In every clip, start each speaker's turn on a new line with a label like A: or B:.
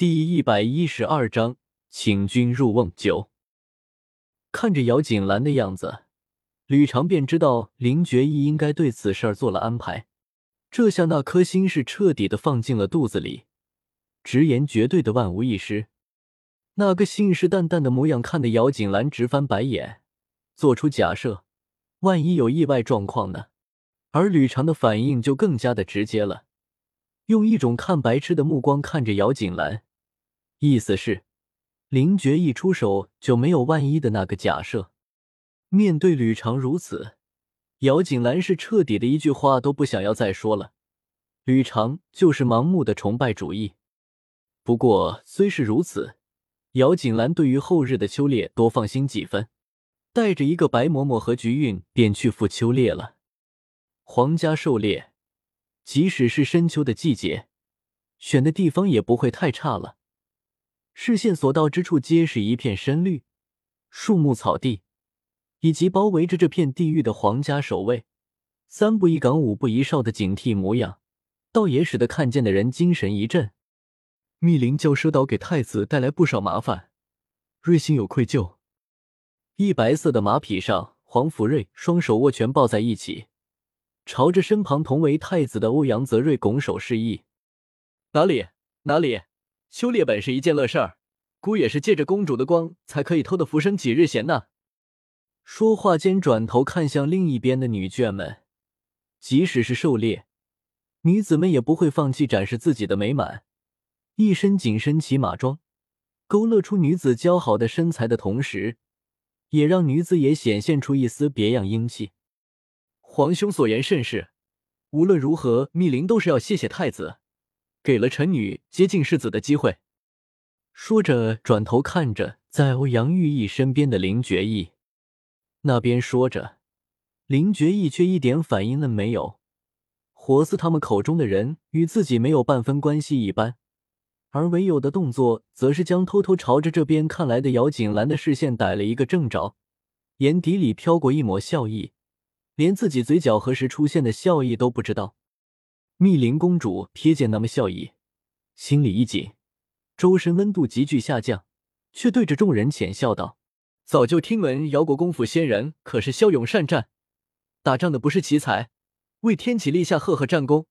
A: 第一百一十二章，请君入瓮九。看着姚锦兰的样子，吕长便知道林觉义应该对此事儿做了安排。这下那颗心是彻底的放进了肚子里，直言绝对的万无一失。那个信誓旦旦的模样，看得姚锦兰直翻白眼，做出假设，万一有意外状况呢？而吕长的反应就更加的直接了，用一种看白痴的目光看着姚锦兰。意思是，林觉一出手就没有万一的那个假设。面对吕长如此，姚锦兰是彻底的一句话都不想要再说了。吕长就是盲目的崇拜主义。不过虽是如此，姚锦兰对于后日的秋猎多放心几分，带着一个白嬷嬷和菊韵便去赴秋猎了。皇家狩猎，即使是深秋的季节，选的地方也不会太差了。视线所到之处，皆是一片深绿，树木、草地，以及包围着这片地域的皇家守卫，三步一岗，五步一哨的警惕模样，倒也使得看见的人精神一振。密林骄奢岛给太子带来不少麻烦，瑞心有愧疚。一白色的马匹上，黄福瑞双手握拳抱在一起，朝着身旁同为太子的欧阳泽瑞拱手示意：“哪里？哪里？”修炼本是一件乐事儿，姑也是借着公主的光才可以偷的浮生几日闲呢。说话间，转头看向另一边的女眷们，即使是狩猎，女子们也不会放弃展示自己的美满。一身紧身骑马装，勾勒出女子姣好的身材的同时，也让女子也显现出一丝别样英气。皇兄所言甚是，无论如何，密林都是要谢谢太子。给了臣女接近世子的机会，说着转头看着在欧阳玉意身边的林觉意，那边说着，林觉意却一点反应都没有，活似他们口中的人与自己没有半分关系一般，而唯有的动作则是将偷偷朝着这边看来的姚锦兰的视线逮了一个正着，眼底里飘过一抹笑意，连自己嘴角何时出现的笑意都不知道。密林公主瞥见那么笑意，心里一紧，周身温度急剧下降，却对着众人浅笑道：“早就听闻姚国公府仙人可是骁勇善战，打仗的不是奇才，为天启立下赫赫战功，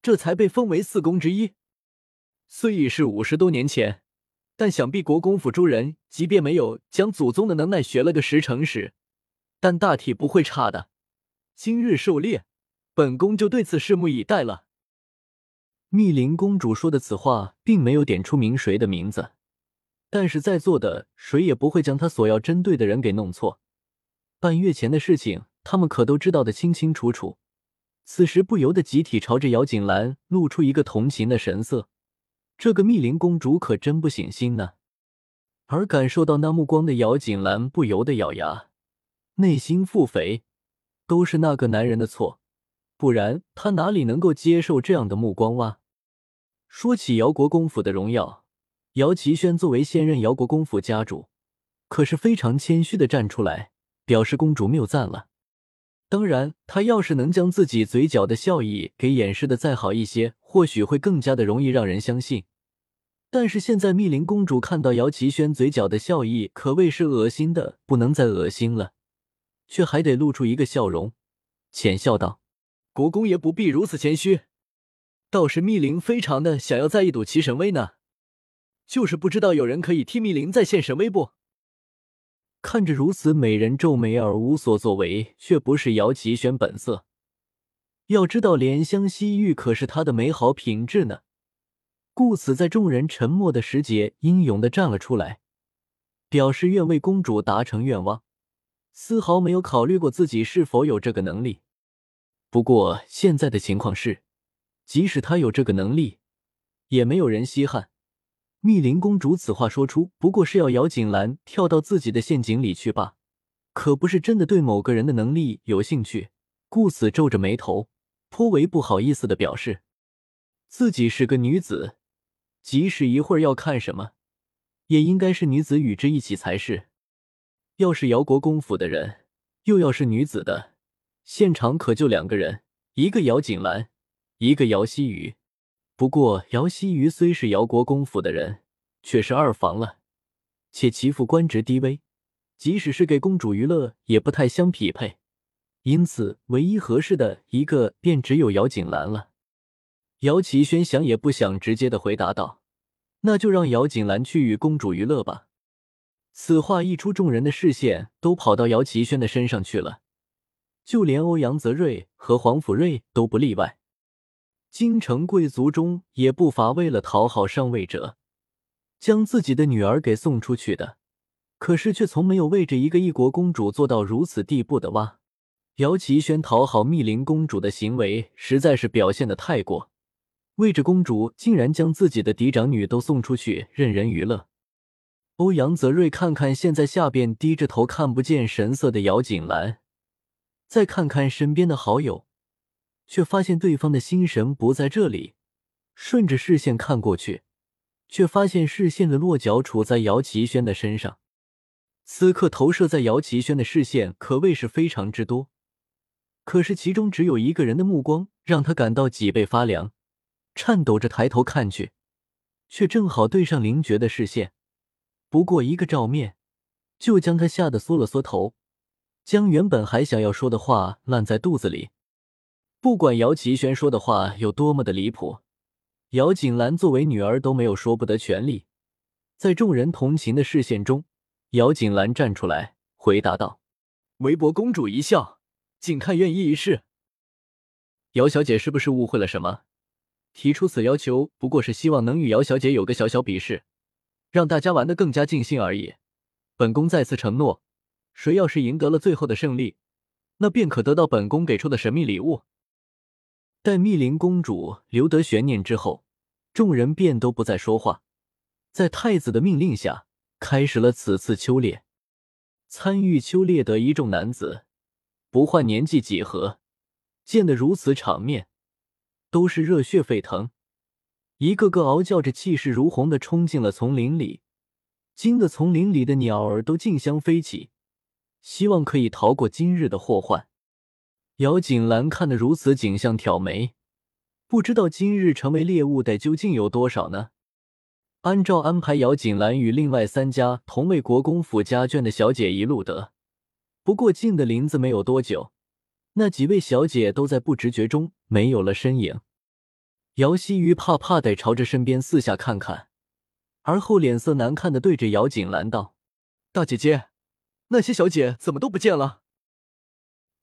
A: 这才被封为四公之一。虽已是五十多年前，但想必国公府诸人即便没有将祖宗的能耐学了个十成十，但大体不会差的。今日狩猎，本宫就对此拭目以待了。”密林公主说的此话，并没有点出名谁的名字，但是在座的谁也不会将她所要针对的人给弄错。半月前的事情，他们可都知道的清清楚楚。此时不由得集体朝着姚锦兰露出一个同情的神色。这个密林公主可真不省心呢。而感受到那目光的姚锦兰不由得咬牙，内心腹诽：都是那个男人的错，不然她哪里能够接受这样的目光哇？说起姚国公府的荣耀，姚齐轩作为现任姚国公府家主，可是非常谦虚的站出来表示公主谬赞了。当然，他要是能将自己嘴角的笑意给掩饰的再好一些，或许会更加的容易让人相信。但是现在密林公主看到姚齐轩嘴角的笑意，可谓是恶心的不能再恶心了，却还得露出一个笑容，浅笑道：“国公爷不必如此谦虚。”倒是密林非常的想要再一睹其神威呢，就是不知道有人可以替密林再现神威不？看着如此美人皱眉而无所作为，却不是姚齐轩本色。要知道怜香惜玉可是他的美好品质呢。故此，在众人沉默的时节，英勇的站了出来，表示愿为公主达成愿望，丝毫没有考虑过自己是否有这个能力。不过现在的情况是。即使他有这个能力，也没有人稀罕。密林公主此话说出，不过是要姚锦兰跳到自己的陷阱里去罢，可不是真的对某个人的能力有兴趣。故此皱着眉头，颇为不好意思的表示，自己是个女子，即使一会儿要看什么，也应该是女子与之一起才是。要是姚国公府的人，又要是女子的，现场可就两个人，一个姚锦兰。一个姚希瑜，不过姚希瑜虽是姚国公府的人，却是二房了，且其父官职低微，即使是给公主娱乐也不太相匹配，因此唯一合适的一个便只有姚锦兰了。姚奇轩想也不想，直接的回答道：“那就让姚锦兰去与公主娱乐吧。”此话一出，众人的视线都跑到姚奇轩的身上去了，就连欧阳泽瑞和黄甫瑞都不例外。京城贵族中也不乏为了讨好上位者，将自己的女儿给送出去的，可是却从没有为着一个异国公主做到如此地步的哇！姚奇轩讨好密林公主的行为实在是表现的太过。为着公主，竟然将自己的嫡长女都送出去任人娱乐。欧阳泽瑞看看现在下边低着头看不见神色的姚锦兰，再看看身边的好友，却发现对方的心神不在这里。顺着视线看过去，却发现视线的落脚处在姚奇轩的身上。此刻投射在姚奇轩的视线可谓是非常之多，可是其中只有一个人的目光让他感到脊背发凉。颤抖着抬头看去，却正好对上林觉的视线。不过一个照面，就将他吓得缩了缩头，将原本还想要说的话烂在肚子里。不管姚奇轩说的话有多么的离谱，姚锦兰作为女儿都没有说不得权利。在众人同情的视线中，姚锦兰站出来回答道：“韦伯公主一笑，仅看愿意一试。姚小姐是不是误会了什么？”提出此要求，不过是希望能与姚小姐有个小小比试，让大家玩得更加尽兴而已。本宫再次承诺，谁要是赢得了最后的胜利，那便可得到本宫给出的神秘礼物。待密林公主留得悬念之后，众人便都不再说话，在太子的命令下，开始了此次秋猎。参与秋猎的一众男子，不换年纪几何，见得如此场面。都是热血沸腾，一个个嗷叫着，气势如虹的冲进了丛林里，惊得丛林里的鸟儿都竞相飞起，希望可以逃过今日的祸患。姚锦兰看得如此景象，挑眉，不知道今日成为猎物的究竟有多少呢？按照安排，姚锦兰与另外三家同为国公府家眷的小姐一路得，不过进的林子没有多久。那几位小姐都在不知觉中没有了身影。姚希瑜怕怕的朝着身边四下看看，而后脸色难看的对着姚锦兰道：“大姐姐，那些小姐怎么都不见了？”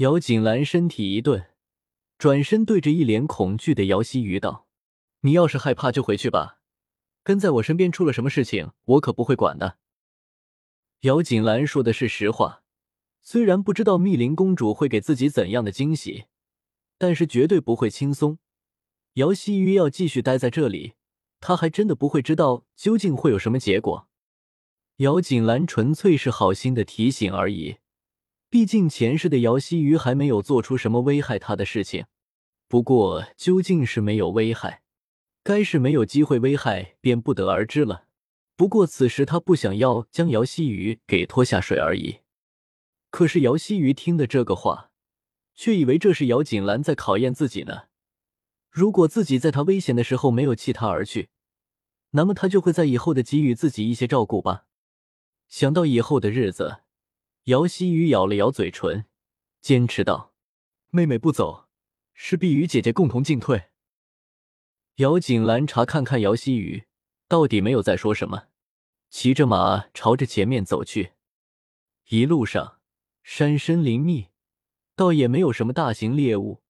A: 姚锦兰身体一顿，转身对着一脸恐惧的姚希瑜道：“你要是害怕就回去吧，跟在我身边出了什么事情，我可不会管的。”姚锦兰说的是实话。虽然不知道密林公主会给自己怎样的惊喜，但是绝对不会轻松。姚希瑜要继续待在这里，她还真的不会知道究竟会有什么结果。姚锦兰纯粹是好心的提醒而已，毕竟前世的姚希瑜还没有做出什么危害他的事情。不过究竟是没有危害，该是没有机会危害，便不得而知了。不过此时他不想要将姚希瑜给拖下水而已。可是姚希瑜听的这个话，却以为这是姚锦兰在考验自己呢。如果自己在他危险的时候没有弃他而去，那么他就会在以后的给予自己一些照顾吧。想到以后的日子，姚希瑜咬了咬嘴唇，坚持道：“妹妹不走，势必与姐姐共同进退。”姚锦兰查看看姚希瑜，到底没有再说什么，骑着马朝着前面走去。一路上。山深林密，倒也没有什么大型猎物。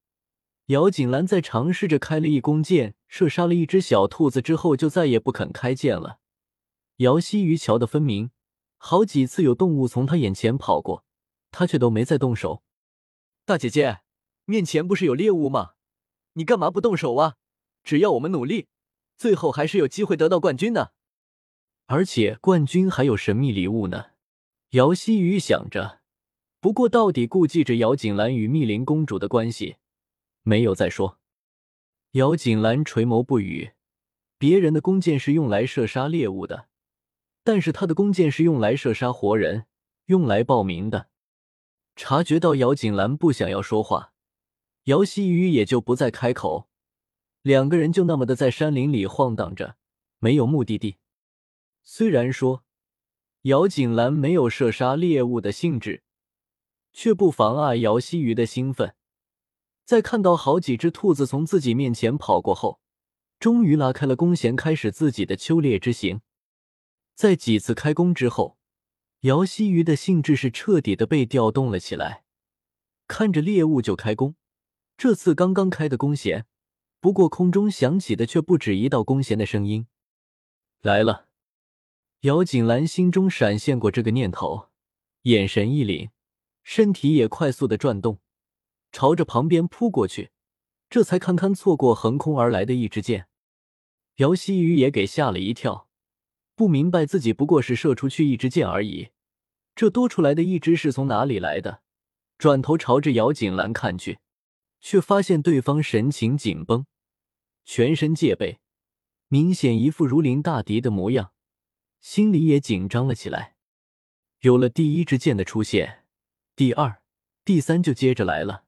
A: 姚锦兰在尝试着开了一弓箭，射杀了一只小兔子之后，就再也不肯开箭了。姚希瑜瞧得分明，好几次有动物从他眼前跑过，他却都没再动手。大姐姐，面前不是有猎物吗？你干嘛不动手啊？只要我们努力，最后还是有机会得到冠军的。而且冠军还有神秘礼物呢。姚希雨想着。不过，到底顾忌着姚锦兰与密林公主的关系，没有再说。姚锦兰垂眸不语。别人的弓箭是用来射杀猎物的，但是他的弓箭是用来射杀活人，用来报名的。察觉到姚锦兰不想要说话，姚希雨也就不再开口。两个人就那么的在山林里晃荡着，没有目的地。虽然说姚锦兰没有射杀猎物的兴致，却不妨碍姚希瑜的兴奋。在看到好几只兔子从自己面前跑过后，终于拉开了弓弦，开始自己的秋猎之行。在几次开弓之后，姚希瑜的兴致是彻底的被调动了起来，看着猎物就开弓。这次刚刚开的弓弦，不过空中响起的却不止一道弓弦的声音。来了，姚锦兰心中闪现过这个念头，眼神一凛，身体也快速的转动，朝着旁边扑过去。这才堪堪错过横空而来的一支箭。姚希雨也给吓了一跳，不明白自己不过是射出去一支箭而已，这多出来的一支是从哪里来的？转头朝着姚锦兰看去。却发现对方神情紧绷，全身戒备，明显一副如临大敌的模样，心里也紧张了起来。有了第一支箭的出现，第二、第三就接着来了，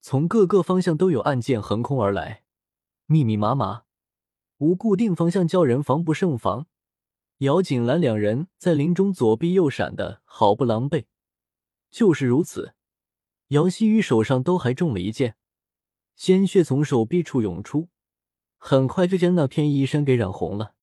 A: 从各个方向都有暗箭横空而来，密密麻麻，无固定方向，叫人防不胜防。姚锦兰两人在林中左避右闪的好不狼狈，就是如此，姚希雨手上都还中了一箭。鲜血从手臂处涌出，很快就将那片衣衫给染红了。